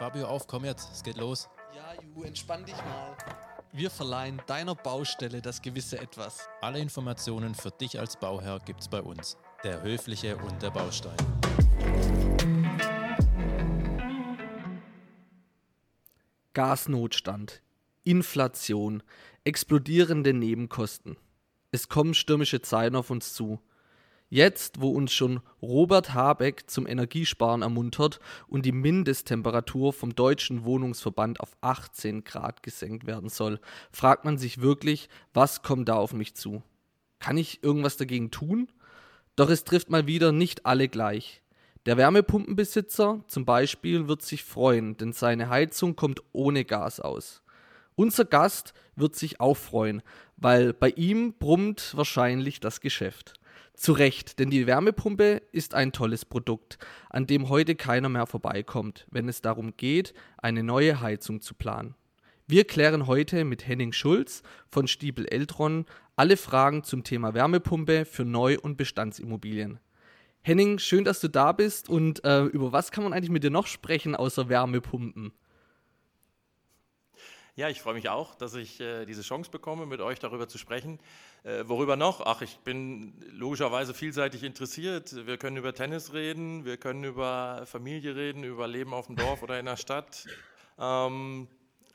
Fabio, auf, komm jetzt, es geht los. Ja, Ju, entspann dich mal. Wir verleihen deiner Baustelle das gewisse Etwas. Alle Informationen für dich als Bauherr gibt's bei uns. Der Höfliche und der Baustein. Gasnotstand, Inflation, explodierende Nebenkosten. Es kommen stürmische Zeiten auf uns zu. Jetzt, wo uns schon Robert Habeck zum Energiesparen ermuntert und die Mindesttemperatur vom Deutschen Wohnungsverband auf 18 Grad gesenkt werden soll, fragt man sich wirklich, was kommt da auf mich zu? Kann ich irgendwas dagegen tun? Doch es trifft mal wieder nicht alle gleich. Der Wärmepumpenbesitzer zum Beispiel wird sich freuen, denn seine Heizung kommt ohne Gas aus. Unser Gast wird sich auch freuen, weil bei ihm brummt wahrscheinlich das Geschäft. Zu Recht, denn die Wärmepumpe ist ein tolles Produkt, an dem heute keiner mehr vorbeikommt, wenn es darum geht, eine neue Heizung zu planen. Wir klären heute mit Henning Schulz von Stiebel Eltron alle Fragen zum Thema Wärmepumpe für Neu- und Bestandsimmobilien. Henning, schön, dass du da bist und äh, über was kann man eigentlich mit dir noch sprechen außer Wärmepumpen? Ja, ich freue mich auch, dass ich äh, diese Chance bekomme, mit euch darüber zu sprechen. Äh, worüber noch? Ach, ich bin logischerweise vielseitig interessiert. Wir können über Tennis reden, wir können über Familie reden, über Leben auf dem Dorf oder in der Stadt. Ähm,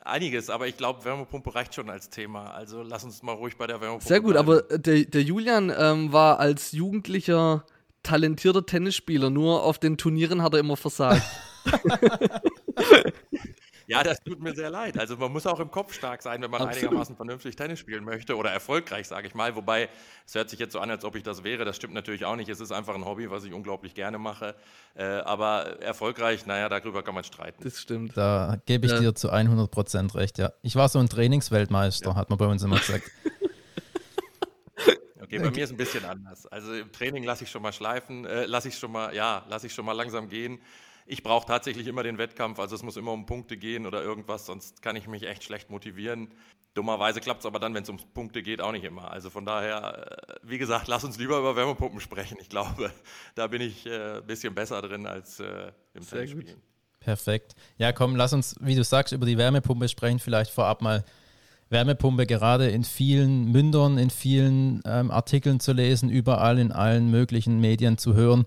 einiges, aber ich glaube, Wärmepumpe reicht schon als Thema. Also lass uns mal ruhig bei der Wärmepumpe Sehr gut, bleiben. aber der, der Julian ähm, war als Jugendlicher talentierter Tennisspieler, nur auf den Turnieren hat er immer versagt. Ja, das tut mir sehr leid. Also man muss auch im Kopf stark sein, wenn man Absolut. einigermaßen vernünftig Tennis spielen möchte oder erfolgreich, sage ich mal. Wobei es hört sich jetzt so an, als ob ich das wäre. Das stimmt natürlich auch nicht. Es ist einfach ein Hobby, was ich unglaublich gerne mache. Äh, aber erfolgreich, naja, darüber kann man streiten. Das stimmt. Da gebe ich Ja. dir zu 100% recht, ja. Ich war so ein Trainingsweltmeister, hat man bei uns immer gesagt. Okay, bei mir ist ein bisschen anders. Also im Training lasse ich schon mal schleifen, äh, lasse ich schon mal, ja, lasse ich schon mal langsam gehen. Ich brauche tatsächlich immer den Wettkampf, also es muss immer um Punkte gehen oder irgendwas, sonst kann ich mich echt schlecht motivieren. Dummerweise klappt es aber dann, wenn es um Punkte geht, auch nicht immer. Also von daher, äh, wie gesagt, lass uns lieber über Wärmepumpen sprechen. Ich glaube, da bin ich äh, ein bisschen besser drin als äh, im Sehr gut. Perfekt. Ja, komm, lass uns, wie du sagst, über die Wärmepumpe sprechen. Vielleicht vorab mal Wärmepumpe gerade in vielen Mündern, in vielen ähm, Artikeln zu lesen, überall in allen möglichen Medien zu hören.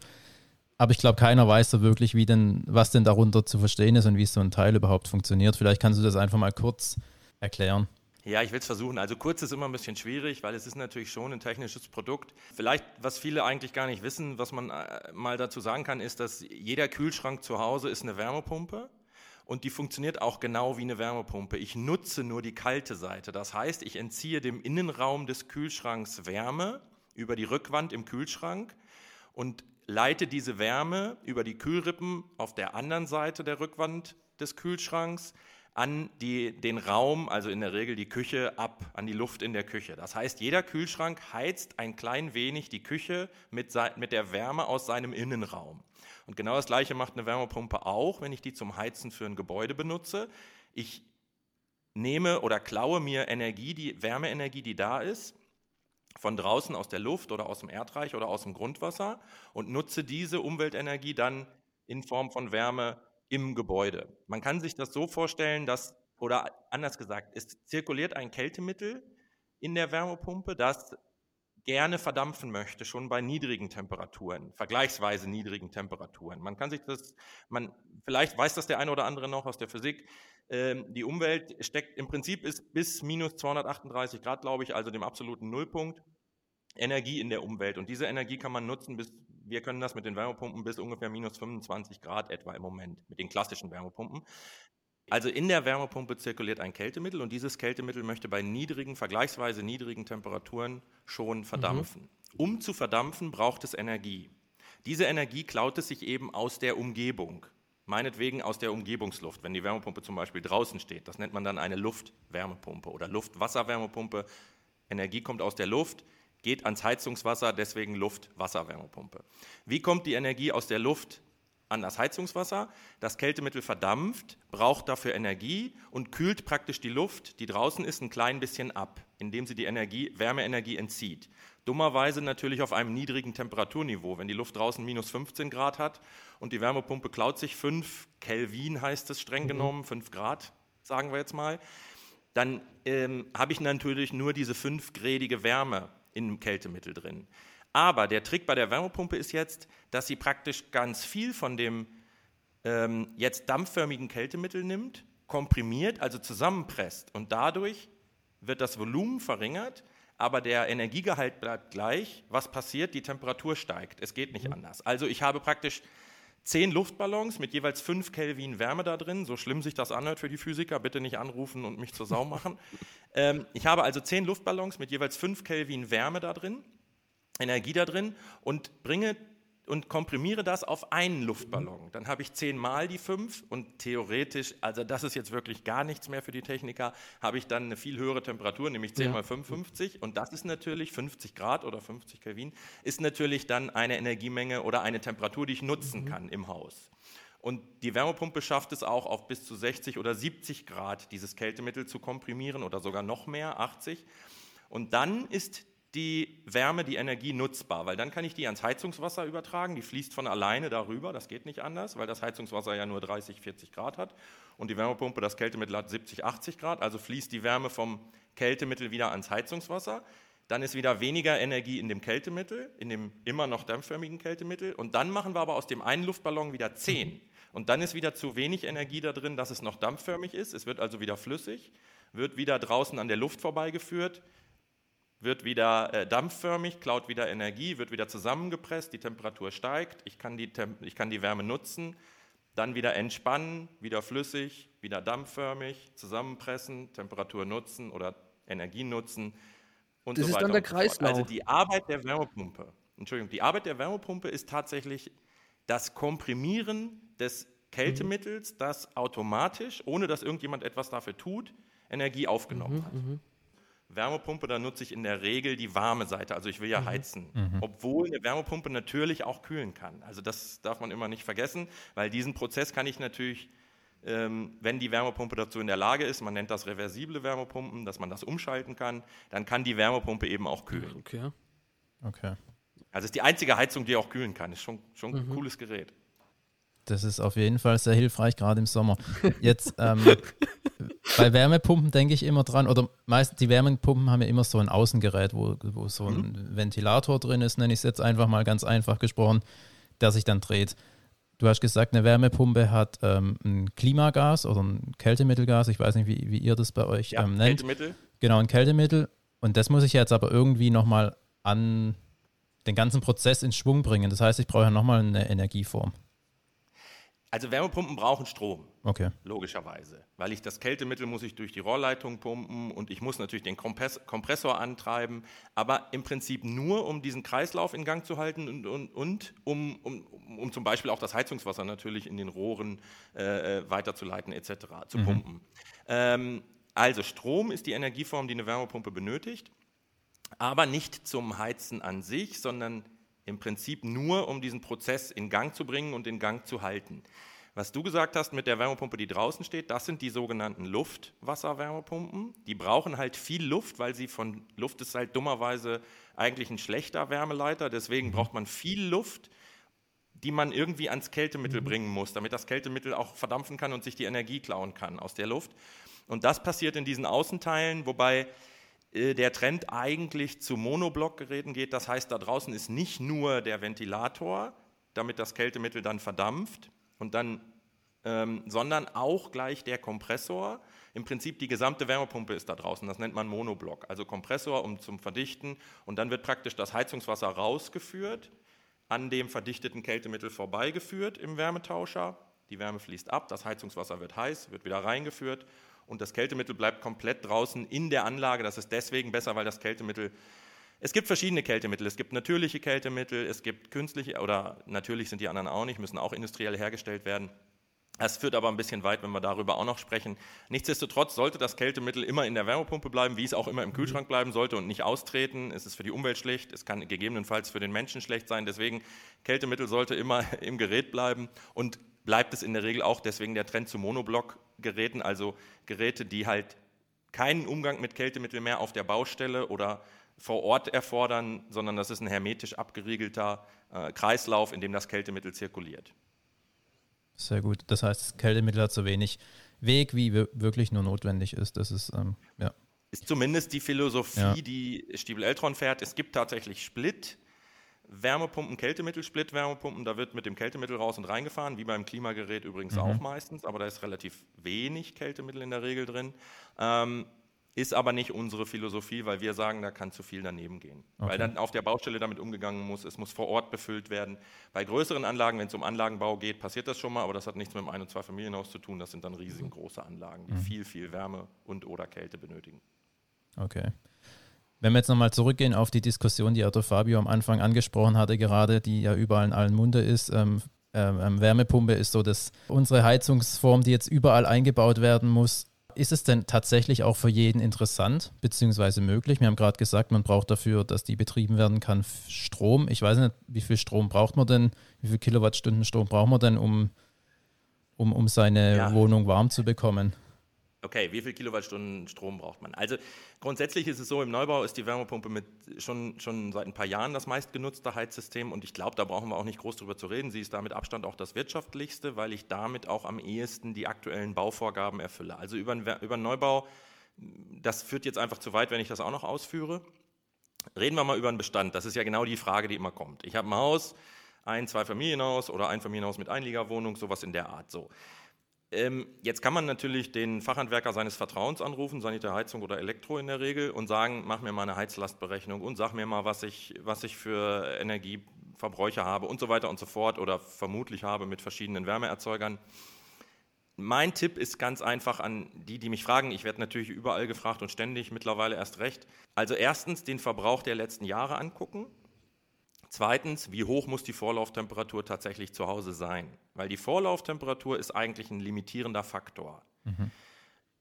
Aber ich glaube, keiner weiß so wirklich, wie denn, was denn darunter zu verstehen ist und wie so ein Teil überhaupt funktioniert. Vielleicht kannst du das einfach mal kurz erklären. Ja, ich will es versuchen. Also kurz ist immer ein bisschen schwierig, weil es ist natürlich schon ein technisches Produkt. Vielleicht, was viele eigentlich gar nicht wissen, was man äh, mal dazu sagen kann, ist, dass jeder Kühlschrank zu Hause ist eine Wärmepumpe und die funktioniert auch genau wie eine Wärmepumpe. Ich nutze nur die kalte Seite. Das heißt, ich entziehe dem Innenraum des Kühlschranks Wärme über die Rückwand im Kühlschrank und leite diese Wärme über die Kühlrippen auf der anderen Seite der Rückwand des Kühlschranks an die, den Raum, also in der Regel die Küche, ab, an die Luft in der Küche. Das heißt, jeder Kühlschrank heizt ein klein wenig die Küche mit, mit der Wärme aus seinem Innenraum. Und genau das gleiche macht eine Wärmepumpe auch, wenn ich die zum Heizen für ein Gebäude benutze. Ich nehme oder klaue mir Energie, die Wärmeenergie, die da ist, von draußen aus der Luft oder aus dem Erdreich oder aus dem Grundwasser und nutze diese Umweltenergie dann in Form von Wärme im Gebäude. Man kann sich das so vorstellen, dass, oder anders gesagt, es zirkuliert ein Kältemittel in der Wärmepumpe, das gerne verdampfen möchte, schon bei niedrigen Temperaturen, vergleichsweise niedrigen Temperaturen. Man kann sich das, man, vielleicht weiß das der eine oder andere noch aus der Physik, ähm, die Umwelt steckt, im Prinzip ist bis minus 238 Grad, glaube ich, also dem absoluten Nullpunkt, Energie in der Umwelt. Und diese Energie kann man nutzen bis, wir können das mit den Wärmepumpen bis ungefähr minus 25 Grad etwa im Moment, mit den klassischen Wärmepumpen. Also in der Wärmepumpe zirkuliert ein Kältemittel und dieses Kältemittel möchte bei niedrigen, vergleichsweise niedrigen Temperaturen schon verdampfen. Um zu verdampfen, braucht es Energie. Diese Energie klaut es sich eben aus der Umgebung. Meinetwegen aus der Umgebungsluft, wenn die Wärmepumpe zum Beispiel draußen steht. Das nennt man dann eine Luftwärmepumpe oder Luftwasserwärmepumpe. Energie kommt aus der Luft, geht ans Heizungswasser, deswegen Luft-Wasserwärmepumpe. Wie kommt die Energie aus der Luft an das Heizungswasser? Das Kältemittel verdampft, braucht dafür Energie und kühlt praktisch die Luft, die draußen ist, ein klein bisschen ab, indem sie die Energie, Wärmeenergie entzieht. dummerweise natürlich auf einem niedrigen Temperaturniveau. Wenn die Luft draußen minus 15 Grad hat und die Wärmepumpe klaut sich 5 Kelvin, heißt es streng mhm. genommen, 5 Grad, sagen wir jetzt mal, dann ähm, habe ich natürlich nur diese 5-gradige Wärme im Kältemittel drin. Aber der Trick bei der Wärmepumpe ist jetzt, dass sie praktisch ganz viel von dem ähm, jetzt dampfförmigen Kältemittel nimmt, komprimiert, also zusammenpresst und dadurch wird das Volumen verringert, aber der Energiegehalt bleibt gleich. Was passiert? Die Temperatur steigt. Es geht nicht mhm. anders. Also ich habe praktisch zehn Luftballons mit jeweils fünf Kelvin Wärme da drin. So schlimm sich das anhört für die Physiker, bitte nicht anrufen und mich zur Sau machen. ähm, ich habe also zehn Luftballons mit jeweils fünf Kelvin Wärme da drin, Energie da drin und bringe und komprimiere das auf einen Luftballon. Dann habe ich zehnmal die fünf und theoretisch, also das ist jetzt wirklich gar nichts mehr für die Techniker, habe ich dann eine viel höhere Temperatur, nämlich 10 ja. mal 55 und das ist natürlich 50 Grad oder 50 Kelvin, ist natürlich dann eine Energiemenge oder eine Temperatur, die ich nutzen mhm. kann im Haus. Und die Wärmepumpe schafft es auch auf bis zu 60 oder 70 Grad dieses Kältemittel zu komprimieren oder sogar noch mehr, 80. Und dann ist die Wärme, die Energie nutzbar, weil dann kann ich die ans Heizungswasser übertragen, die fließt von alleine darüber, das geht nicht anders, weil das Heizungswasser ja nur 30, 40 Grad hat und die Wärmepumpe, das Kältemittel hat 70, 80 Grad, also fließt die Wärme vom Kältemittel wieder ans Heizungswasser, dann ist wieder weniger Energie in dem Kältemittel, in dem immer noch dampfförmigen Kältemittel und dann machen wir aber aus dem einen Luftballon wieder 10 und dann ist wieder zu wenig Energie da drin, dass es noch dampfförmig ist, es wird also wieder flüssig, wird wieder draußen an der Luft vorbeigeführt, wird wieder äh, dampfförmig, klaut wieder Energie, wird wieder zusammengepresst, die Temperatur steigt, ich kann die, ich kann die Wärme nutzen, dann wieder entspannen, wieder flüssig, wieder dampfförmig, zusammenpressen, Temperatur nutzen oder Energie nutzen und das so weiter. Das ist dann der Kreislauf. Also die Arbeit der Wärmepumpe, Entschuldigung, die Arbeit der Wärmepumpe ist tatsächlich das Komprimieren des Kältemittels, das automatisch, ohne dass irgendjemand etwas dafür tut, Energie aufgenommen mhm, hat. Wärmepumpe, da nutze ich in der Regel die warme Seite. Also ich will ja mhm. heizen. Mhm. Obwohl eine Wärmepumpe natürlich auch kühlen kann. Also das darf man immer nicht vergessen, weil diesen Prozess kann ich natürlich, ähm, wenn die Wärmepumpe dazu in der Lage ist, man nennt das reversible Wärmepumpen, dass man das umschalten kann, dann kann die Wärmepumpe eben auch kühlen. Okay. Okay. Also ist die einzige Heizung, die auch kühlen kann. Ist schon, schon ein mhm. cooles Gerät. Das ist auf jeden Fall sehr hilfreich, gerade im Sommer. Jetzt ähm, bei Wärmepumpen denke ich immer dran, oder meist die Wärmepumpen haben ja immer so ein Außengerät, wo, wo so ein mhm. Ventilator drin ist, nenne ich es jetzt einfach mal ganz einfach gesprochen, der sich dann dreht. Du hast gesagt, eine Wärmepumpe hat ähm, ein Klimagas oder ein Kältemittelgas. Ich weiß nicht, wie, wie ihr das bei euch ja, ähm, nennt. Kältemittel. Genau, ein Kältemittel. Und das muss ich jetzt aber irgendwie nochmal an den ganzen Prozess in Schwung bringen. Das heißt, ich brauche ja nochmal eine Energieform. Also Wärmepumpen brauchen Strom. Okay. Logischerweise. Weil ich das Kältemittel muss ich durch die Rohrleitung pumpen und ich muss natürlich den Kompressor antreiben, aber im Prinzip nur, um diesen Kreislauf in Gang zu halten und, und, und um, um, um zum Beispiel auch das Heizungswasser natürlich in den Rohren äh, äh weiterzuleiten etc., zu mhm. pumpen. Ähm, also Strom ist die Energieform, die eine Wärmepumpe benötigt, aber nicht zum Heizen an sich, sondern im Prinzip nur, um diesen Prozess in Gang zu bringen und in Gang zu halten. Was du gesagt hast mit der Wärmepumpe, die draußen steht, das sind die sogenannten Luftwasserwärmepumpen. Die brauchen halt viel Luft, weil sie von Luft ist halt dummerweise eigentlich ein schlechter Wärmeleiter. Deswegen mhm. braucht man viel Luft, die man irgendwie ans Kältemittel mhm. bringen muss, damit das Kältemittel auch verdampfen kann und sich die Energie klauen kann aus der Luft. Und das passiert in diesen Außenteilen, wobei der Trend eigentlich zu Monoblockgeräten geht. Das heißt, da draußen ist nicht nur der Ventilator, damit das Kältemittel dann verdampft, und dann, ähm, sondern auch gleich der Kompressor. Im Prinzip die gesamte Wärmepumpe ist da draußen. Das nennt man Monoblock. Also Kompressor um zum Verdichten. Und dann wird praktisch das Heizungswasser rausgeführt, an dem verdichteten Kältemittel vorbeigeführt im Wärmetauscher. Die Wärme fließt ab, das Heizungswasser wird heiß, wird wieder reingeführt und das Kältemittel bleibt komplett draußen in der Anlage. Das ist deswegen besser, weil das Kältemittel es gibt verschiedene Kältemittel. Es gibt natürliche Kältemittel, es gibt künstliche, oder natürlich sind die anderen auch nicht, müssen auch industriell hergestellt werden. Das führt aber ein bisschen weit, wenn wir darüber auch noch sprechen. Nichtsdestotrotz sollte das Kältemittel immer in der Wärmepumpe bleiben, wie es auch immer im Kühlschrank bleiben sollte und nicht austreten. Es ist für die Umwelt schlecht, es kann gegebenenfalls für den Menschen schlecht sein. Deswegen Kältemittel sollte immer im Gerät bleiben und bleibt es in der Regel auch deswegen der Trend zu Monoblock-Geräten, also Geräte, die halt keinen Umgang mit Kältemittel mehr auf der Baustelle oder vor Ort erfordern, sondern das ist ein hermetisch abgeriegelter äh, Kreislauf, in dem das Kältemittel zirkuliert. Sehr gut. Das heißt, das Kältemittel hat so wenig Weg, wie wirklich nur notwendig ist. Das ist, ähm, ja. Ist zumindest die Philosophie, ja. die Stiebel Eltron fährt. Es gibt tatsächlich Split. Wärmepumpen, Kältemittel-Split, Wärmepumpen, da wird mit dem Kältemittel raus und reingefahren, wie beim Klimagerät übrigens mhm. auch meistens, aber da ist relativ wenig Kältemittel in der Regel drin. Ähm, ist aber nicht unsere Philosophie, weil wir sagen, da kann zu viel daneben gehen. Okay. Weil dann auf der Baustelle damit umgegangen muss, es muss vor Ort befüllt werden. Bei größeren Anlagen, wenn es um Anlagenbau geht, passiert das schon mal, aber das hat nichts mit einem Ein- und Zwei-Familienhaus zu tun. Das sind dann riesengroße Anlagen, die mhm. viel, viel Wärme und oder Kälte benötigen. Okay. Wenn wir jetzt nochmal zurückgehen auf die Diskussion, die Otto Fabio am Anfang angesprochen hatte, gerade, die ja überall in allen Munde ist, ähm, ähm, Wärmepumpe ist so dass unsere Heizungsform, die jetzt überall eingebaut werden muss. Ist es denn tatsächlich auch für jeden interessant bzw. möglich? Wir haben gerade gesagt, man braucht dafür, dass die betrieben werden kann, Strom. Ich weiß nicht, wie viel Strom braucht man denn? Wie viel Kilowattstunden Strom braucht man denn, um, um, um seine ja. Wohnung warm zu bekommen? Okay, wie viel Kilowattstunden Strom braucht man? Also grundsätzlich ist es so, im Neubau ist die Wärmepumpe mit schon, schon seit ein paar Jahren das meistgenutzte Heizsystem und ich glaube, da brauchen wir auch nicht groß drüber zu reden. Sie ist da mit Abstand auch das wirtschaftlichste, weil ich damit auch am ehesten die aktuellen Bauvorgaben erfülle. Also über, über einen Neubau, das führt jetzt einfach zu weit, wenn ich das auch noch ausführe. Reden wir mal über einen Bestand. Das ist ja genau die Frage, die immer kommt. Ich habe ein Haus, ein, zwei Familienhaus oder ein Familienhaus mit Einliegerwohnung, sowas in der Art. So. Ähm, jetzt kann man natürlich den Fachhandwerker seines Vertrauens anrufen, Sanitär, Heizung oder Elektro in der Regel, und sagen, mach mir mal eine Heizlastberechnung und sag mir mal, was ich, was ich für Energieverbräuche habe und so weiter und so fort oder vermutlich habe mit verschiedenen Wärmeerzeugern. Mein Tipp ist ganz einfach an die, die mich fragen. Ich werde natürlich überall gefragt und ständig, mittlerweile erst recht. Also erstens den Verbrauch der letzten Jahre angucken. Zweitens, wie hoch muss die Vorlauftemperatur tatsächlich zu Hause sein? Weil die Vorlauftemperatur ist eigentlich ein limitierender Faktor. Mhm.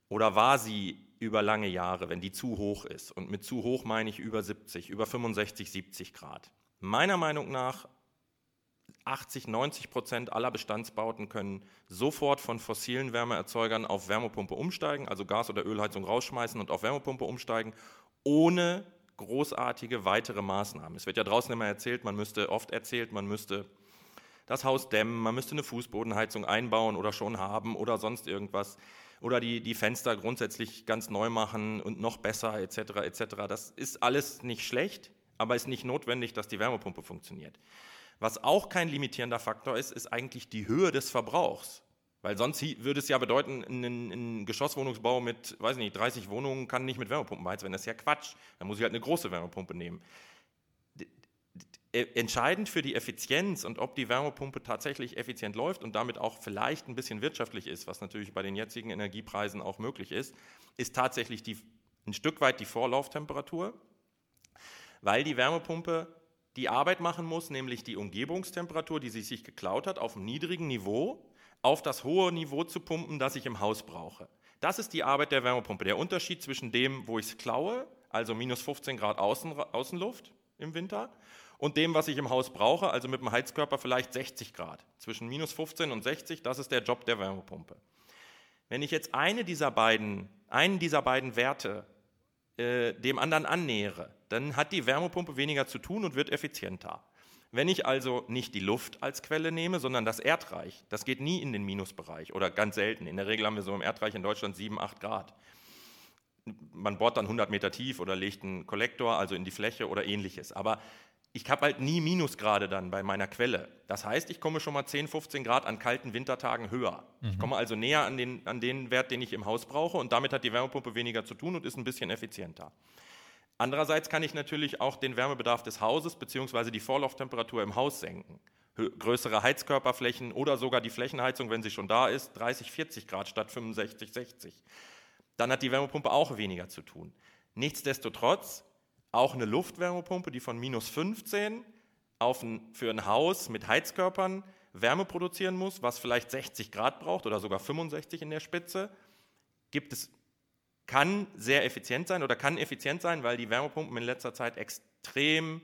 Oder war sie über lange Jahre, wenn die zu hoch ist? Und mit zu hoch meine ich über 70, über 65, 70 Grad. Meiner Meinung nach 80, 90 Prozent aller Bestandsbauten können sofort von fossilen Wärmeerzeugern auf Wärmepumpe umsteigen, also Gas- oder Ölheizung rausschmeißen und auf Wärmepumpe umsteigen, ohne großartige weitere Maßnahmen. Es wird ja draußen immer erzählt, man müsste oft erzählt, man müsste das Haus dämmen, man müsste eine Fußbodenheizung einbauen oder schon haben oder sonst irgendwas oder die, die Fenster grundsätzlich ganz neu machen und noch besser etc. etc. Das ist alles nicht schlecht, aber ist nicht notwendig, dass die Wärmepumpe funktioniert. Was auch kein limitierender Faktor ist, ist eigentlich die Höhe des Verbrauchs. Weil sonst würde es ja bedeuten, ein, ein, Geschosswohnungsbau mit, weiß nicht, 30 Wohnungen kann nicht mit Wärmepumpen beheizt werden. Das ist ja Quatsch. Dann muss ich halt eine große Wärmepumpe nehmen. Entscheidend für die Effizienz und ob die Wärmepumpe tatsächlich effizient läuft und damit auch vielleicht ein bisschen wirtschaftlich ist, was natürlich bei den jetzigen Energiepreisen auch möglich ist, ist tatsächlich die, ein Stück weit die Vorlauftemperatur, weil die Wärmepumpe die Arbeit machen muss, nämlich die Umgebungstemperatur, die sie sich geklaut hat, auf einem niedrigen Niveau auf das hohe Niveau zu pumpen, das ich im Haus brauche. Das ist die Arbeit der Wärmepumpe. Der Unterschied zwischen dem, wo ich es klaue, also minus 15 Grad Außen, Außenluft im Winter, und dem, was ich im Haus brauche, also mit dem Heizkörper vielleicht 60 Grad. Zwischen minus 15 und 60, das ist der Job der Wärmepumpe. Wenn ich jetzt eine dieser beiden, einen dieser beiden Werte äh, dem anderen annähere, dann hat die Wärmepumpe weniger zu tun und wird effizienter. Wenn ich also nicht die Luft als Quelle nehme, sondern das Erdreich, das geht nie in den Minusbereich oder ganz selten. In der Regel haben wir so im Erdreich in Deutschland 7, 8 Grad. Man bohrt dann 100 Meter tief oder legt einen Kollektor, also in die Fläche oder ähnliches. Aber ich habe halt nie Minusgrade dann bei meiner Quelle. Das heißt, ich komme schon mal 10, 15 Grad an kalten Wintertagen höher. Mhm. Ich komme also näher an den, an den Wert, den ich im Haus brauche und damit hat die Wärmepumpe weniger zu tun und ist ein bisschen effizienter. Andererseits kann ich natürlich auch den Wärmebedarf des Hauses bzw. die Vorlauftemperatur im Haus senken. Größere Heizkörperflächen oder sogar die Flächenheizung, wenn sie schon da ist, 30, 40 Grad statt 65, 60. Dann hat die Wärmepumpe auch weniger zu tun. Nichtsdestotrotz, auch eine Luftwärmepumpe, die von minus 15 auf ein, für ein Haus mit Heizkörpern Wärme produzieren muss, was vielleicht 60 Grad braucht oder sogar 65 in der Spitze, gibt es kann sehr effizient sein oder kann effizient sein, weil die Wärmepumpen in letzter Zeit extrem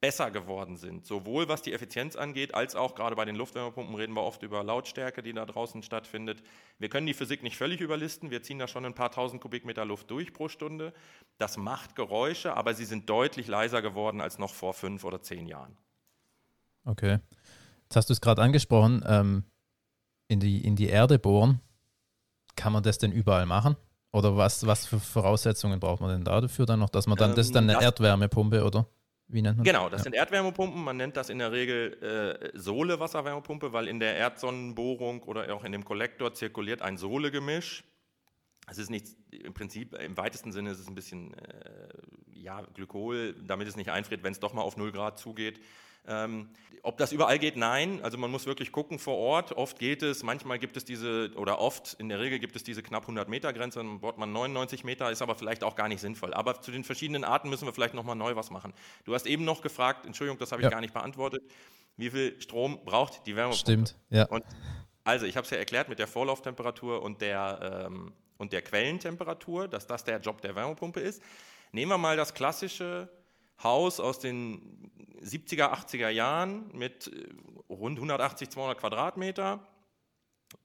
besser geworden sind. Sowohl was die Effizienz angeht, als auch gerade bei den Luftwärmepumpen reden wir oft über Lautstärke, die da draußen stattfindet. Wir können die Physik nicht völlig überlisten. Wir ziehen da schon ein paar tausend Kubikmeter Luft durch pro Stunde. Das macht Geräusche, aber sie sind deutlich leiser geworden als noch vor fünf oder zehn Jahren. Okay. Jetzt hast du es gerade angesprochen, ähm, in, die, in die Erde bohren. Kann man das denn überall machen? Oder was, was für Voraussetzungen braucht man denn dafür dann noch, dass man dann, ähm, das ist dann eine das, Erdwärmepumpe, oder? Wie nennt man Genau, das ja. sind Erdwärmepumpen. Man nennt das in der Regel äh, Sohle-Wasserwärmepumpe, weil in der Erdsonnenbohrung oder auch in dem Kollektor zirkuliert ein Sohle-Gemisch. Es ist nicht, im Prinzip, im weitesten Sinne ist es ein bisschen, äh, ja, Glykol, damit es nicht einfriert, wenn es doch mal auf 0 Grad zugeht. Ähm, ob das überall geht, nein. Also man muss wirklich gucken vor Ort. Oft geht es, manchmal gibt es diese, oder oft, in der Regel gibt es diese knapp 100 Meter Grenze, dann bohrt man 99 Meter, ist aber vielleicht auch gar nicht sinnvoll. Aber zu den verschiedenen Arten müssen wir vielleicht nochmal neu was machen. Du hast eben noch gefragt, Entschuldigung, das habe ich ja. gar nicht beantwortet, wie viel Strom braucht die Wärmepumpe? Stimmt, ja. Und also ich habe es ja erklärt mit der Vorlauftemperatur und der, ähm, und der Quellentemperatur, dass das der Job der Wärmepumpe ist. Nehmen wir mal das klassische Haus aus den 70er, 80er Jahren mit äh, rund 180, 200 Quadratmeter.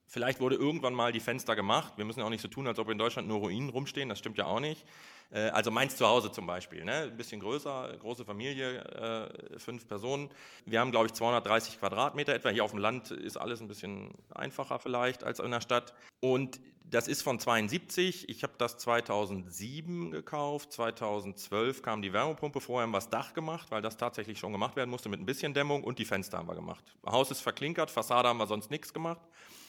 Vielleicht wurde irgendwann mal die Fenster gemacht. Wir müssen ja auch nicht so tun, als ob in Deutschland nur Ruinen rumstehen. Das stimmt ja auch nicht. Äh, also meins zu Hause zum Beispiel, ne? ein bisschen größer, große Familie, äh, fünf Personen. Wir haben, glaube ich, 230 Quadratmeter etwa. Hier auf dem Land ist alles ein bisschen einfacher vielleicht als in der Stadt. Und das ist von 72. Ich habe das 2007 gekauft. 2012 kam die Wärmepumpe. Vorher haben wir das Dach gemacht, weil das tatsächlich schon gemacht werden musste mit ein bisschen Dämmung. Und die Fenster haben wir gemacht. Haus ist verklinkert, Fassade haben wir sonst nichts gemacht.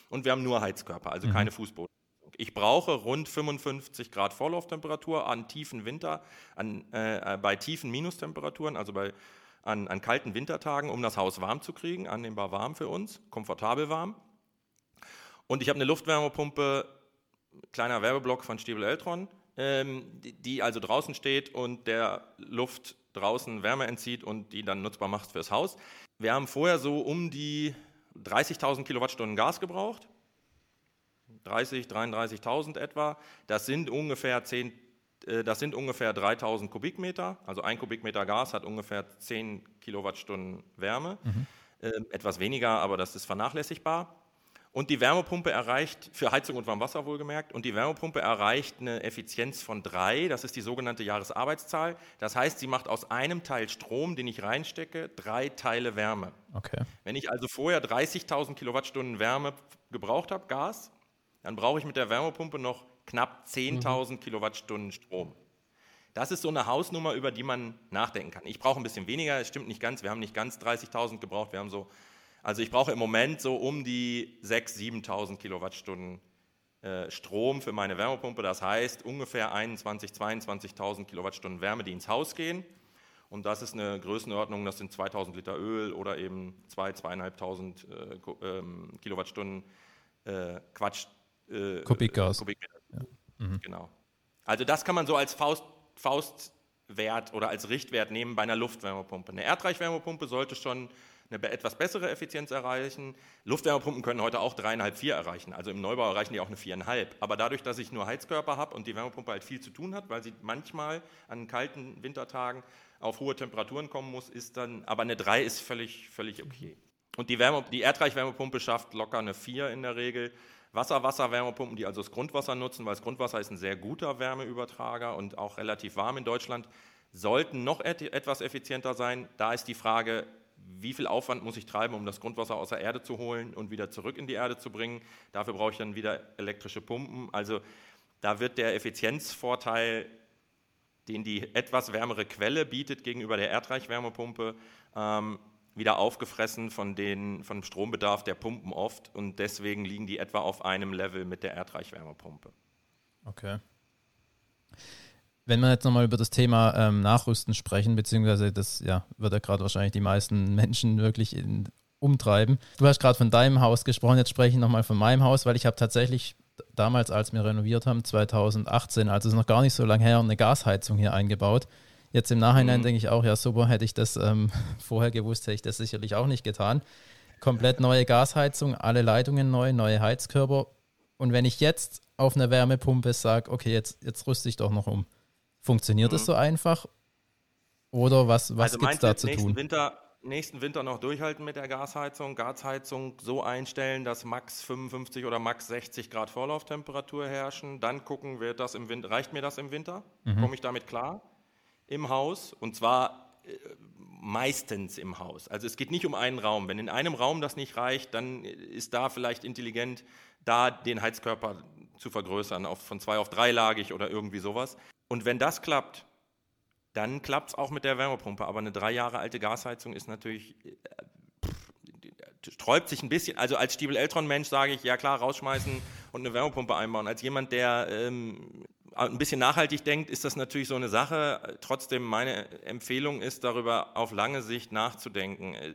Und wir haben nur Heizkörper, also mhm. keine Fußboden. Ich brauche rund 55 Grad Vorlauftemperatur an tiefen Winter, an, äh, bei tiefen Minustemperaturen, also bei, an, an kalten Wintertagen, um das Haus warm zu kriegen, annehmbar warm für uns, komfortabel warm. Und ich habe eine Luftwärmepumpe, kleiner Werbeblock von Stiebel Eltron, ähm, die, die also draußen steht und der Luft draußen Wärme entzieht und die dann nutzbar macht fürs Haus. Wir haben vorher so um die 30.000 Kilowattstunden Gas gebraucht 30, 33.000 etwa. Das sind ungefähr 10, äh, das sind ungefähr 3000 Kubikmeter. Also ein Kubikmeter Gas hat ungefähr 10 Kilowattstunden Wärme. Mhm. Äh, etwas weniger, aber das ist vernachlässigbar. Und die Wärmepumpe erreicht, für Heizung und Warmwasser wohlgemerkt, und die Wärmepumpe erreicht eine Effizienz von drei, das ist die sogenannte Jahresarbeitszahl. Das heißt, sie macht aus einem Teil Strom, den ich reinstecke, drei Teile Wärme. Okay. Wenn ich also vorher 30.000 Kilowattstunden Wärme gebraucht habe, Gas, dann brauche ich mit der Wärmepumpe noch knapp 10.000 mhm. Kilowattstunden Strom. Das ist so eine Hausnummer, über die man nachdenken kann. Ich brauche ein bisschen weniger, es stimmt nicht ganz, wir haben nicht ganz 30.000 gebraucht, wir haben so, also ich brauche im Moment so um die 6.000, 7.000 Kilowattstunden äh, Strom für meine Wärmepumpe. Das heißt ungefähr 21.000, 22.000 Kilowattstunden Wärme, die ins Haus gehen. Und das ist eine Größenordnung, das sind 2000 Liter Öl oder eben 2.000, 2.500 äh, ähm, Kilowattstunden äh, Quatsch, äh, Kubikgas. Kubikmeter. Ja. Mhm. Genau. Also das kann man so als Faust, Faustwert oder als Richtwert nehmen bei einer Luftwärmepumpe. Eine Erdreichwärmepumpe sollte schon eine etwas bessere Effizienz erreichen. Luftwärmepumpen können heute auch dreieinhalb, vier erreichen. Also im Neubau erreichen die auch eine viereinhalb. Aber dadurch, dass ich nur Heizkörper habe und die Wärmepumpe halt viel zu tun hat, weil sie manchmal an kalten Wintertagen auf hohe Temperaturen kommen muss, ist dann, aber eine 3 ist völlig, völlig okay. Und die, Wärme, die Erdreichwärmepumpe schafft locker eine 4 in der Regel. Wasser-Wasser-Wärmepumpen, die also das Grundwasser nutzen, weil das Grundwasser ist ein sehr guter Wärmeübertrager und auch relativ warm in Deutschland, sollten noch et etwas effizienter sein. Da ist die Frage, wie viel Aufwand muss ich treiben, um das Grundwasser aus der Erde zu holen und wieder zurück in die Erde zu bringen. Dafür brauche ich dann wieder elektrische Pumpen. Also da wird der Effizienzvorteil, den die etwas wärmere Quelle bietet gegenüber der Erdreichwärmepumpe, ähm, wieder aufgefressen von, den, von dem Strombedarf der Pumpen oft und deswegen liegen die etwa auf einem Level mit der Erdreichwärmepumpe. Okay. Wenn wir jetzt nochmal über das Thema ähm, Nachrüsten sprechen, beziehungsweise das ja, wird ja gerade wahrscheinlich die meisten Menschen wirklich in, umtreiben. Du hast gerade von deinem Haus gesprochen, jetzt spreche ich nochmal von meinem Haus, weil ich habe tatsächlich damals, als wir renoviert haben, 2018, also ist noch gar nicht so lange her, eine Gasheizung hier eingebaut. Jetzt im Nachhinein mhm. denke ich auch, ja, super, hätte ich das ähm, vorher gewusst, hätte ich das sicherlich auch nicht getan. Komplett neue Gasheizung, alle Leitungen neu, neue Heizkörper. Und wenn ich jetzt auf einer Wärmepumpe sage, okay, jetzt, jetzt rüste ich doch noch um, funktioniert mhm. das so einfach? Oder was, was also gibt es da zu tun? Winter, nächsten Winter noch durchhalten mit der Gasheizung, Gasheizung so einstellen, dass max 55 oder max 60 Grad Vorlauftemperatur herrschen, dann gucken, wird das im Winter, reicht mir das im Winter? Mhm. Komme ich damit klar? Im Haus und zwar äh, meistens im Haus. Also es geht nicht um einen Raum. Wenn in einem Raum das nicht reicht, dann ist da vielleicht intelligent, da den Heizkörper zu vergrößern, auf, von zwei auf dreilagig oder irgendwie sowas. Und wenn das klappt, dann klappt es auch mit der Wärmepumpe. Aber eine drei Jahre alte Gasheizung ist natürlich, äh, sträubt sich ein bisschen. Also als Stiebel-Eltron-Mensch sage ich, ja klar, rausschmeißen und eine Wärmepumpe einbauen. Als jemand, der ähm, ein bisschen nachhaltig denkt, ist das natürlich so eine Sache. Trotzdem, meine Empfehlung ist, darüber auf lange Sicht nachzudenken. Äh,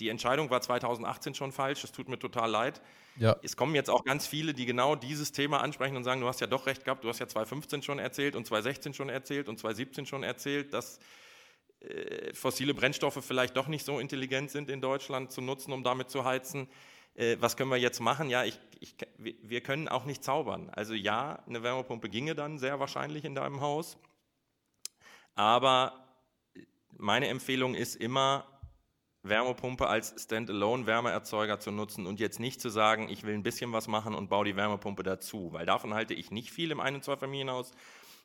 die Entscheidung war 2018 schon falsch, es tut mir total leid. Ja. Es kommen jetzt auch ganz viele, die genau dieses Thema ansprechen und sagen, du hast ja doch recht gehabt, du hast ja 2015 schon erzählt und 2016 schon erzählt und 2017 schon erzählt, dass äh, fossile Brennstoffe vielleicht doch nicht so intelligent sind in Deutschland zu nutzen, um damit zu heizen. Äh, was können wir jetzt machen? Ja, ich, ich, wir können auch nicht zaubern. Also ja, eine Wärmepumpe ginge dann sehr wahrscheinlich in deinem Haus. Aber meine Empfehlung ist immer, Wärmepumpe als Standalone-Wärmeerzeuger zu nutzen und jetzt nicht zu sagen, ich will ein bisschen was machen und baue die Wärmepumpe dazu, weil davon halte ich nicht viel im Ein- und Zweifamilienhaus.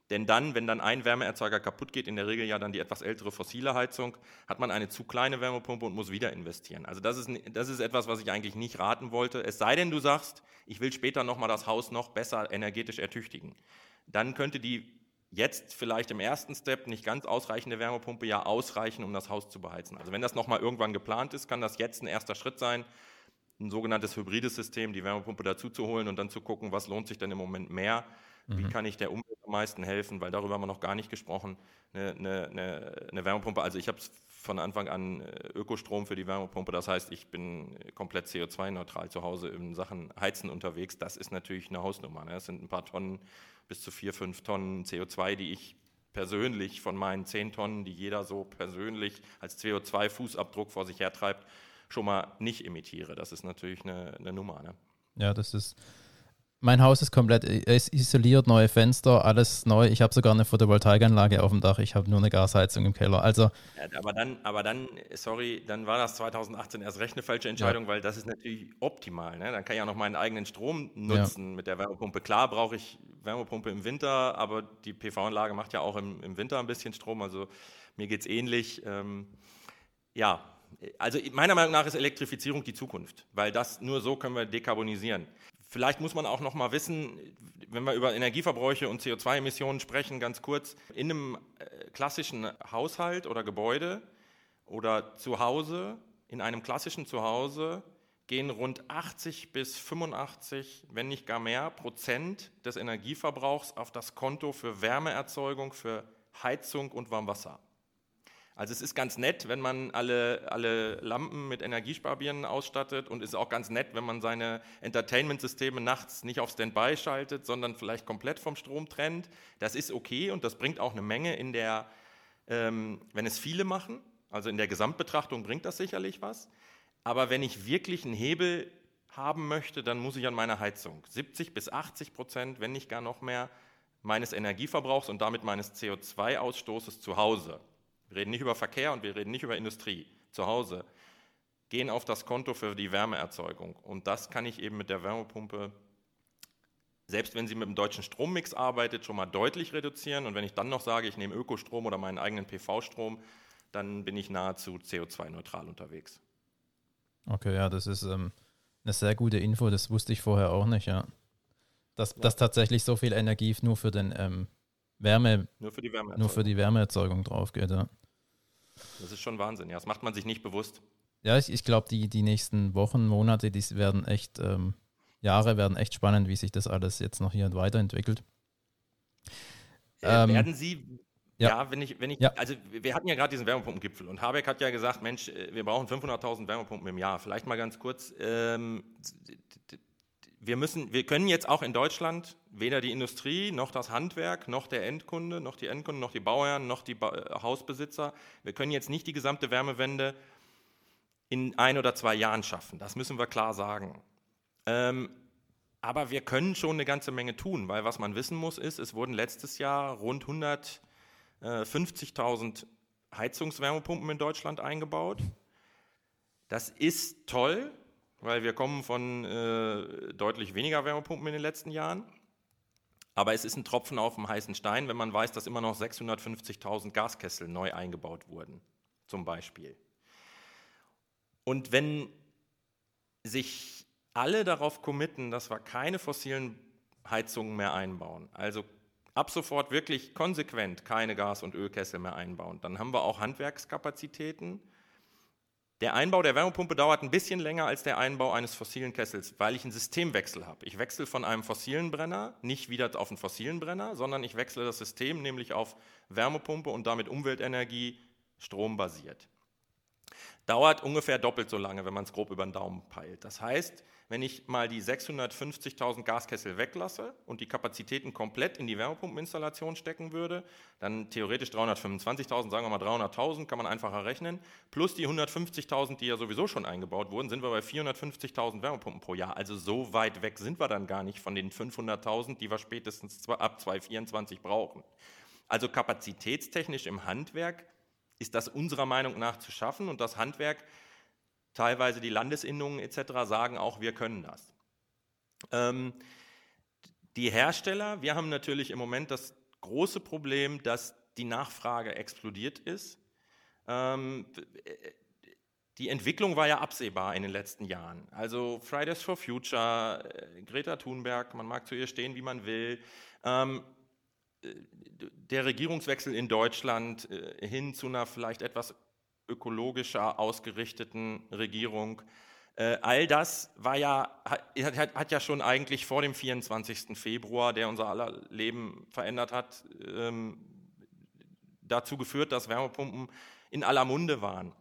Denn dann, wenn dann ein Wärmeerzeuger kaputt geht, in der Regel ja dann die etwas ältere fossile Heizung, hat man eine zu kleine Wärmepumpe und muss wieder investieren. Also das ist, das ist etwas, was ich eigentlich nicht raten wollte. Es sei denn, du sagst, ich will später nochmal das Haus noch besser energetisch ertüchtigen. Dann könnte die jetzt vielleicht im ersten Step nicht ganz ausreichende Wärmepumpe ja ausreichen, um das Haus zu beheizen. Also wenn das nochmal irgendwann geplant ist, kann das jetzt ein erster Schritt sein, ein sogenanntes hybrides System, die Wärmepumpe dazu zu holen und dann zu gucken, was lohnt sich denn im Moment mehr, wie mhm. kann ich der Umwelt am meisten helfen, weil darüber haben wir noch gar nicht gesprochen, eine, eine, eine Wärmepumpe, also ich habe von Anfang an äh, Ökostrom für die Wärmepumpe, das heißt, ich bin komplett CO2-neutral zu Hause in Sachen Heizen unterwegs, das ist natürlich eine Hausnummer, ne? das sind ein paar Tonnen bis zu vier, fünf Tonnen CO2, die ich persönlich von meinen zehn Tonnen, die jeder so persönlich als CO2-Fußabdruck vor sich hertreibt, schon mal nicht emittiere. Das ist natürlich eine, eine Nummer. Ne? Ja, das ist mein Haus ist komplett isoliert, neue Fenster, alles neu. Ich habe sogar eine Photovoltaikanlage auf dem Dach. Ich habe nur eine Gasheizung im Keller. Also, ja, aber dann, aber dann, sorry, dann war das 2018 erst recht eine falsche Entscheidung, ja. weil das ist natürlich optimal. Ne? Dann kann ich auch noch meinen eigenen Strom nutzen ja. mit der Wärmepumpe. Klar brauche ich Wärmepumpe im Winter, aber die PV-Anlage macht ja auch im, im, Winter ein bisschen Strom. Also mir geht es ähnlich. Ähm, ja, also meiner Meinung nach ist Elektrifizierung die Zukunft, weil das nur so können wir dekarbonisieren. Vielleicht muss man auch noch mal wissen, wenn wir über Energieverbräuche und CO2-Emissionen sprechen, ganz kurz, in einem äh, klassischen Haushalt oder Gebäude oder zu Hause, in einem klassischen Zuhause gehen rund 80 bis 85, wenn nicht gar mehr, Prozent des Energieverbrauchs auf das Konto für Wärmeerzeugung, für Heizung und Warmwasser. Also es ist ganz nett, wenn man alle, alle Lampen mit Energiesparbirnen ausstattet und es ist auch ganz nett, wenn man seine Entertainment-Systeme nachts nicht auf Standby schaltet, sondern vielleicht komplett vom Strom trennt. Das ist okay und das bringt auch eine Menge in der, ähm, wenn es viele machen, also in der Gesamtbetrachtung bringt das sicherlich was. Aber wenn ich wirklich einen Hebel haben möchte, dann muss ich an meine Heizung. 70 bis 80 Prozent, wenn nicht gar noch mehr, meines Energieverbrauchs und damit meines CO2-Ausstoßes zu Hause wir reden nicht über Verkehr und wir reden nicht über Industrie zu Hause, gehen auf das Konto für die Wärmeerzeugung. Und das kann ich eben mit der Wärmepumpe, selbst wenn sie mit dem deutschen Strommix arbeitet, schon mal deutlich reduzieren. Und wenn ich dann noch sage, ich nehme Ökostrom oder meinen eigenen PV-Strom, dann bin ich nahezu CO2-neutral unterwegs. Okay, ja, das ist ähm, eine sehr gute Info, das wusste ich vorher auch nicht, ja. Dass, ja. dass tatsächlich so viel Energie nur für den ähm, Wärme, nur für die Wärmeerzeugung, nur für die Wärmeerzeugung drauf geht, ja. Das ist schon Wahnsinn, ja. Das macht man sich nicht bewusst. Ja, ich, ich glaube, die, die nächsten Wochen, Monate, die werden echt, ähm, Jahre werden echt spannend, wie sich das alles jetzt noch hier weiterentwickelt. Äh, ähm, werden Sie, ja. ja, wenn ich, wenn ich, ja. also wir hatten ja gerade diesen Wärmepumpengipfel und Habeck hat ja gesagt, Mensch, äh, wir brauchen 500.000 Wärmepumpen im Jahr. Vielleicht mal ganz kurz, ähm, wir müssen, wir können jetzt auch in Deutschland weder die Industrie noch das Handwerk noch der Endkunde noch die Endkunden noch die Bauern noch die ba äh, Hausbesitzer, wir können jetzt nicht die gesamte Wärmewende in ein oder zwei Jahren schaffen. Das müssen wir klar sagen. Ähm, aber wir können schon eine ganze Menge tun, weil was man wissen muss ist, es wurden letztes Jahr rund 150.000 Heizungswärmepumpen in Deutschland eingebaut. Das ist toll, weil wir kommen von äh, deutlich weniger Wärmepumpen in den letzten Jahren. Aber es ist ein Tropfen auf dem heißen Stein, wenn man weiß, dass immer noch 650.000 Gaskessel neu eingebaut wurden, zum Beispiel. Und wenn sich alle darauf committen, dass wir keine fossilen Heizungen mehr einbauen, also ab sofort wirklich konsequent keine Gas- und Ölkessel mehr einbauen, dann haben wir auch Handwerkskapazitäten, der Einbau der Wärmepumpe dauert ein bisschen länger als der Einbau eines fossilen Kessels, weil ich einen Systemwechsel habe. Ich wechsle von einem fossilen Brenner nicht wieder auf einen fossilen Brenner, sondern ich wechsle das System nämlich auf Wärmepumpe und damit Umweltenergie strombasiert. Dauert ungefähr doppelt so lange, wenn man es grob über den Daumen peilt. Das heißt, wenn ich mal die 650.000 Gaskessel weglasse und die Kapazitäten komplett in die Wärmepumpeninstallation stecken würde, dann theoretisch 325.000, sagen wir mal 300.000, kann man einfacher rechnen, plus die 150.000, die ja sowieso schon eingebaut wurden, sind wir bei 450.000 Wärmepumpen pro Jahr. Also so weit weg sind wir dann gar nicht von den 500.000, die wir spätestens ab 2024 brauchen. Also kapazitätstechnisch im Handwerk ist das unserer Meinung nach zu schaffen und das Handwerk teilweise die Landesinnungen etc. sagen auch, wir können das. Ähm, die Hersteller, wir haben natürlich im Moment das große Problem, dass die Nachfrage explodiert ist. Ähm, die Entwicklung war ja absehbar in den letzten Jahren. Also Fridays for Future, äh, Greta Thunberg, man mag zu ihr stehen, wie man will. Ähm, äh, der Regierungswechsel in Deutschland äh, hin zu einer vielleicht etwas ökologischer ausgerichteten Regierung. Äh, all das war ja, hat, hat, ja schon eigentlich vor dem 24. Februar, der unser aller Leben verändert hat, ähm, dazu geführt, dass Wärmepumpen in aller Munde waren.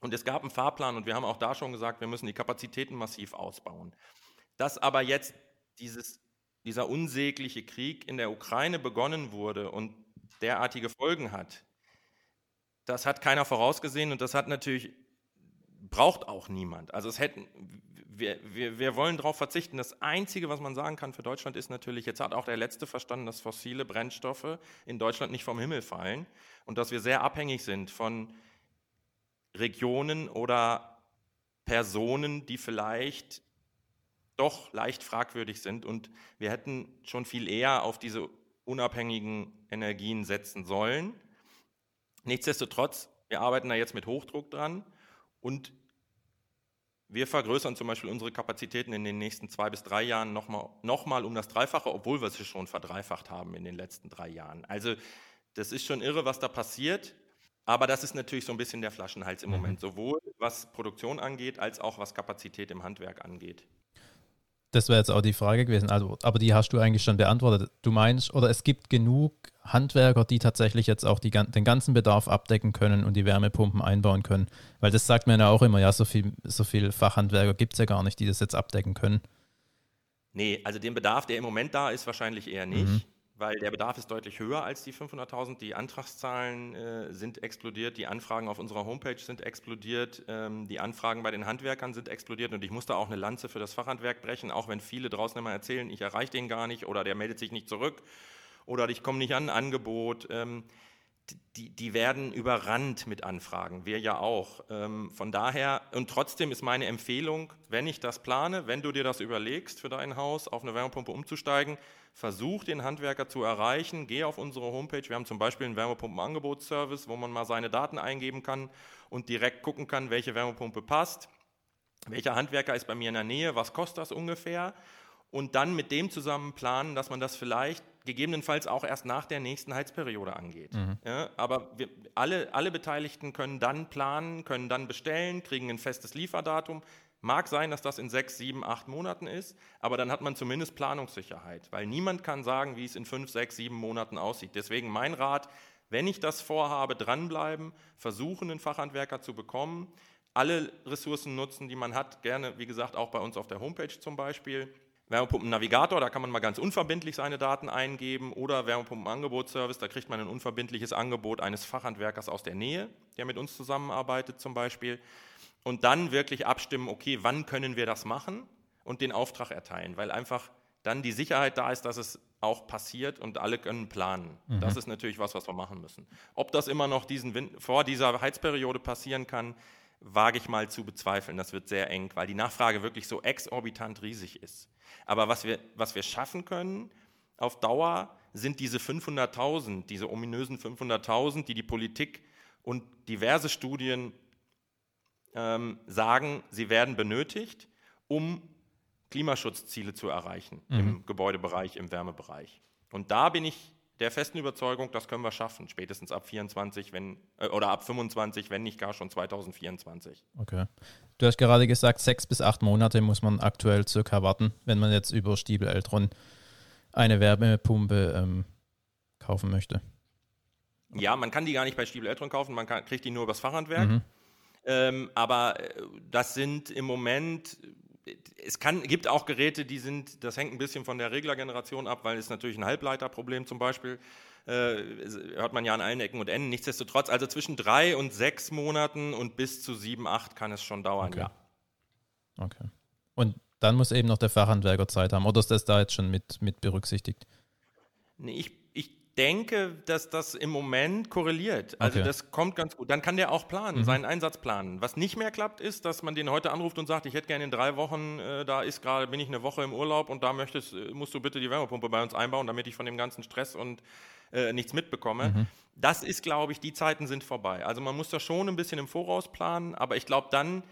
Und es gab einen Fahrplan und wir haben auch da schon gesagt, wir müssen die Kapazitäten massiv ausbauen. Dass aber jetzt dieses, dieser unsägliche Krieg in der Ukraine begonnen wurde und derartige Folgen hat, das hat keiner vorausgesehen und das hat natürlich, braucht auch niemand. Also es hätten, wir, wir, wir wollen darauf verzichten. Das Einzige, was man sagen kann für Deutschland, ist natürlich, jetzt hat auch der Letzte verstanden, dass fossile Brennstoffe in Deutschland nicht vom Himmel fallen und dass wir sehr abhängig sind von Regionen oder Personen, die vielleicht doch leicht fragwürdig sind. Und wir hätten schon viel eher auf diese unabhängigen Energien setzen sollen. Nichtsdestotrotz, wir arbeiten da jetzt mit Hochdruck dran und wir vergrößern zum Beispiel unsere Kapazitäten in den nächsten zwei bis drei Jahren nochmal noch mal um das Dreifache, obwohl wir sie schon verdreifacht haben in den letzten drei Jahren. Also das ist schon irre, was da passiert. Aber das ist natürlich so ein bisschen der Flaschenhals im mhm. Moment, sowohl was Produktion angeht, als auch was Kapazität im Handwerk angeht. Das wäre jetzt auch die Frage gewesen, also, aber die hast du eigentlich schon beantwortet. Du meinst, oder es gibt genug Handwerker, die tatsächlich jetzt auch die, den ganzen Bedarf abdecken können und die Wärmepumpen einbauen können. Weil das sagt man ja auch immer, ja, so viel, so viel Fachhandwerker gibt es ja gar nicht, die das jetzt abdecken können. Nee, also den Bedarf, der im Moment da ist, wahrscheinlich eher nicht. Mhm weil der Bedarf ist deutlich höher als die 500.000. Die Antragszahlen äh, sind explodiert, die Anfragen auf unserer Homepage sind explodiert, ähm, die Anfragen bei den Handwerkern sind explodiert und ich musste auch eine Lanze für das Fachhandwerk brechen, auch wenn viele draußen immer erzählen, ich erreiche den gar nicht oder der meldet sich nicht zurück oder ich komme nicht an ein Angebot. Ähm, die, die, werden überrannt mit Anfragen, wir ja auch. Ähm, von daher, und trotzdem ist meine Empfehlung, wenn ich das plane, wenn du dir das überlegst, für dein Haus auf eine Wärmepumpe umzusteigen, versuch den Handwerker zu erreichen, geh auf unsere Homepage. Wir haben zum Beispiel einen Wärmepumpenangebotsservice, wo man mal seine Daten eingeben kann und direkt gucken kann, welche Wärmepumpe passt, welcher Handwerker ist bei mir in der Nähe, was kostet das ungefähr und dann mit dem zusammen planen, dass man das vielleicht gegebenenfalls auch erst nach der nächsten Heizperiode angeht. Mhm. Ja, aber wir, alle, alle Beteiligten können dann planen, können dann bestellen, kriegen ein festes Lieferdatum. Mag sein, dass das in sechs, sieben, acht Monaten ist, aber dann hat man zumindest Planungssicherheit, weil niemand kann sagen, wie es in fünf, sechs, sieben Monaten aussieht. Deswegen mein Rat, wenn ich das vorhabe, dranbleiben, versuchen, einen Fachhandwerker zu bekommen, alle Ressourcen nutzen, die man hat, gerne, wie gesagt, auch bei uns auf der Homepage zum Beispiel Wärmepumpen-Navigator, da kann man mal ganz unverbindlich seine Daten eingeben oder Wärmepumpenangebotsservice, da kriegt man ein unverbindliches Angebot eines Fachhandwerkers aus der Nähe, der mit uns zusammenarbeitet zum Beispiel. Und dann wirklich abstimmen, okay, wann können wir das machen und den Auftrag erteilen, weil einfach dann die Sicherheit da ist, dass es auch passiert und alle können planen. Mhm. Das ist natürlich was, was wir machen müssen. Ob das immer noch diesen Wind, vor dieser Heizperiode passieren kann, wage ich mal zu bezweifeln. Das wird sehr eng, weil die Nachfrage wirklich so exorbitant riesig ist. Aber was wir, was wir schaffen können auf Dauer, sind diese 500.000, diese ominösen 500.000, die die Politik und diverse Studien ähm, sagen, sie werden benötigt, um Klimaschutzziele zu erreichen mhm. im Gebäudebereich, im Wärmebereich. Und da bin ich der festen Überzeugung, das können wir schaffen, spätestens ab 24, wenn äh, oder ab 25, wenn nicht gar schon 2024. Okay. Du hast gerade gesagt, sechs bis acht Monate muss man aktuell circa warten, wenn man jetzt über Stiebel Eltron eine Wärmepumpe ähm, kaufen möchte. Ja, man kann die gar nicht bei Stiebel Eltron kaufen, man kann, kriegt die nur übers Fachhandwerk. Mhm. Ähm, aber äh, das sind im Moment es kann, gibt auch Geräte, die sind, das hängt ein bisschen von der Reglergeneration ab, weil es natürlich ein Halbleiterproblem zum Beispiel, äh, hört man ja an allen Ecken und Enden. Nichtsdestotrotz, also zwischen drei und sechs Monaten und bis zu sieben, acht kann es schon dauern, okay. ja. Okay. Und dann muss eben noch der Fachhandwerker Zeit haben, oder ist das da jetzt schon mit, mit berücksichtigt? Nee, ich denke, dass das im Moment korreliert. Also okay. das kommt ganz gut. Dann kann der auch planen, mhm. seinen Einsatz planen. Was nicht mehr klappt, ist, dass man den heute anruft und sagt, ich hätte gerne in drei Wochen, äh, da ist gerade, bin ich eine Woche im Urlaub und da möchtest, äh, musst du bitte die Wärmepumpe bei uns einbauen, damit ich von dem ganzen Stress und äh, nichts mitbekomme. Mhm. Das ist, glaube ich, die Zeiten sind vorbei. Also man muss da schon ein bisschen im Voraus planen, aber ich glaube, dann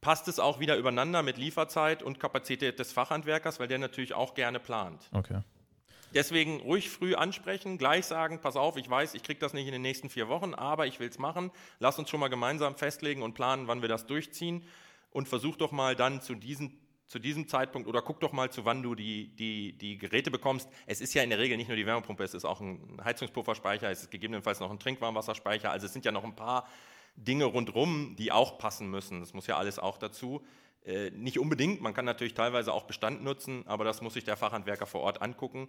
passt es auch wieder übereinander mit Lieferzeit und Kapazität des Fachhandwerkers, weil der natürlich auch gerne plant. Okay. Deswegen ruhig früh ansprechen, gleich sagen, pass auf, ich weiß, ich kriege das nicht in den nächsten vier Wochen, aber ich will es machen. Lass uns schon mal gemeinsam festlegen und planen, wann wir das durchziehen. Und versuch doch mal dann zu diesem, zu diesem Zeitpunkt oder guck doch mal, zu wann du die, die, die Geräte bekommst. Es ist ja in der Regel nicht nur die Wärmepumpe, es ist auch ein Heizungspufferspeicher, es ist gegebenenfalls noch ein Trinkwarmwasserspeicher. Also es sind ja noch ein paar Dinge rundherum, die auch passen müssen. Das muss ja alles auch dazu. Äh, nicht unbedingt, man kann natürlich teilweise auch Bestand nutzen, aber das muss sich der Fachhandwerker vor Ort angucken.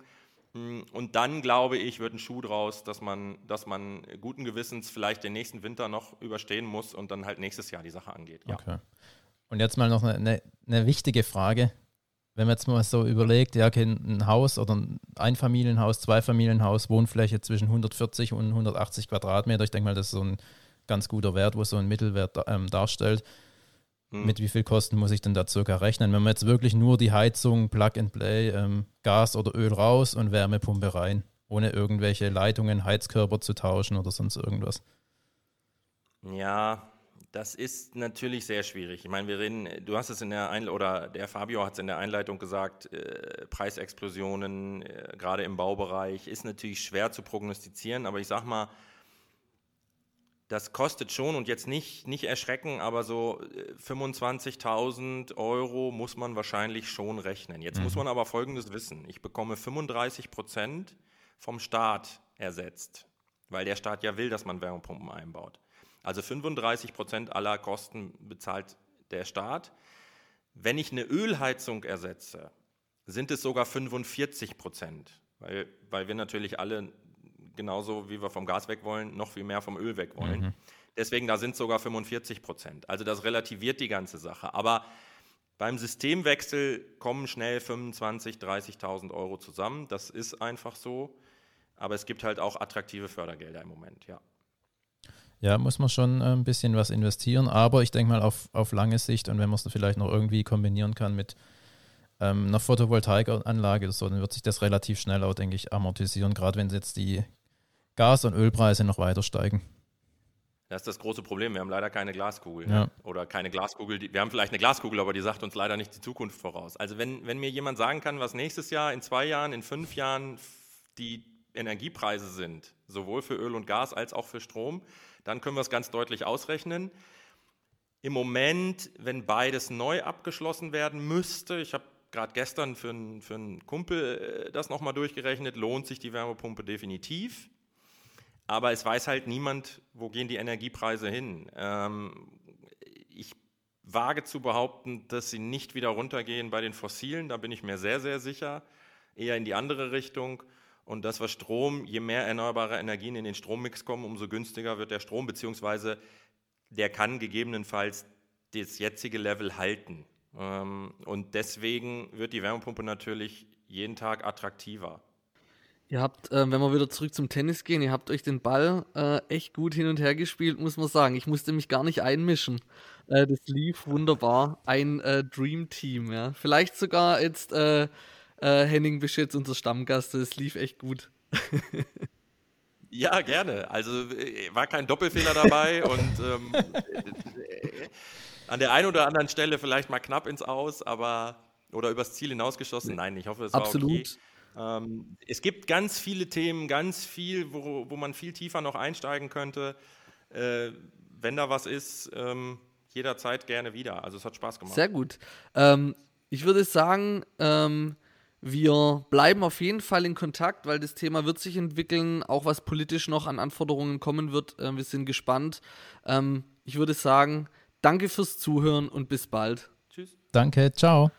Hm, und dann, glaube ich, wird ein Schuh draus, dass man, dass man guten Gewissens vielleicht den nächsten Winter noch überstehen muss und dann halt nächstes Jahr die Sache angeht. Ja. Okay. Und jetzt mal noch eine, eine, wichtige Frage. Wenn man jetzt mal so überlegt, ja, ein Haus oder ein Einfamilienhaus, Zweifamilienhaus, Wohnfläche zwischen 140 und 180 Quadratmeter, ich denke mal, das ist so ein ganz guter Wert, wo so ein Mittelwert ähm, darstellt. Hm. Mit wie viel Kosten muss ich denn da circa rechnen? Wenn man jetzt wirklich nur die Heizung, Plug and Play, ähm, Gas oder Öl raus und Wärmepumpe rein, ohne irgendwelche Leitungen, Heizkörper zu tauschen oder sonst irgendwas. Ja, das ist natürlich sehr schwierig. Ich meine, wir reden, du hast es in der Einleitung, oder der Fabio hat es in der Einleitung gesagt, äh, Preisexplosionen, äh, gerade im Baubereich, ist natürlich schwer zu prognostizieren, aber ich sag mal, das kostet schon und jetzt nicht, nicht erschrecken, aber so 25.000 äh, Euro muss man wahrscheinlich schon rechnen. Jetzt mhm. muss man aber Folgendes wissen. Ich bekomme 35 Prozent vom Staat ersetzt, weil der Staat ja will, dass man Wärmepumpen einbaut. Also 35 Prozent aller Kosten bezahlt der Staat. Wenn ich eine Ölheizung ersetze, sind es sogar 45 Prozent, weil, weil wir natürlich alle genauso wie wir vom Gas weg wollen, noch viel mehr vom Öl weg wollen. Mhm. Deswegen, da sind sogar 45 Prozent. Also das relativiert die ganze Sache. Aber beim Systemwechsel kommen schnell 25.000, 30.000 Euro zusammen. Das ist einfach so. Aber es gibt halt auch attraktive Fördergelder im Moment, ja. Ja, muss man schon äh, ein bisschen was investieren, aber ich denke mal auf, auf lange Sicht und wenn man es vielleicht noch irgendwie kombinieren kann mit ähm, einer Photovoltaikanlage oder so, dann wird sich das relativ schnell auch, denke ich, amortisieren, gerade wenn jetzt die Gas- und Ölpreise noch weiter steigen. Das ist das große Problem. Wir haben leider keine Glaskugel. Ja. Oder keine Glaskugel. Die, wir haben vielleicht eine Glaskugel, aber die sagt uns leider nicht die Zukunft voraus. Also wenn, wenn mir jemand sagen kann, was nächstes Jahr, in zwei Jahren, in fünf Jahren die Energiepreise sind, sowohl für Öl und Gas als auch für Strom, dann können wir es ganz deutlich ausrechnen. Im Moment, wenn beides neu abgeschlossen werden müsste, ich habe gerade gestern für, einen, für einen Kumpel äh, das nochmal durchgerechnet, lohnt sich die Wärmepumpe definitiv. Aber es weiß halt niemand, wo gehen die Energiepreise hin. Ähm, ich wage zu behaupten, dass sie nicht wieder runtergehen bei den Fossilen. Da bin ich mir sehr, sehr sicher. Eher in die andere Richtung. Und das, was Strom, je mehr erneuerbare Energien in den Strommix kommen, umso günstiger wird der Strom, beziehungsweise der kann gegebenenfalls das jetzige Level halten. Ähm, und deswegen wird die Wärmepumpe natürlich jeden Tag attraktiver. Ihr habt, äh, wenn wir wieder zurück zum Tennis gehen, ihr habt euch den Ball äh, echt gut hin und her gespielt, muss man sagen. Ich musste mich gar nicht einmischen. Äh, das lief wunderbar. Ein äh, Dream Team, ja. Vielleicht sogar jetzt äh, äh, Henning Bisch unser Stammgast. Das lief echt gut. ja, gerne. Also war kein Doppelfehler dabei und ähm, an der einen oder anderen Stelle vielleicht mal knapp ins Aus, aber oder übers Ziel hinausgeschossen. Nein, ich hoffe, es war Absolut. okay. Ähm, es gibt ganz viele Themen, ganz viel, wo, wo man viel tiefer noch einsteigen könnte. Äh, wenn da was ist, ähm, jederzeit gerne wieder. Also es hat Spaß gemacht. Sehr gut. Ähm, ich würde sagen, ähm, wir bleiben auf jeden Fall in Kontakt, weil das Thema wird sich entwickeln, auch was politisch noch an Anforderungen kommen wird. Äh, wir sind gespannt. Ähm, ich würde sagen, danke fürs Zuhören und bis bald. Tschüss. Danke, ciao.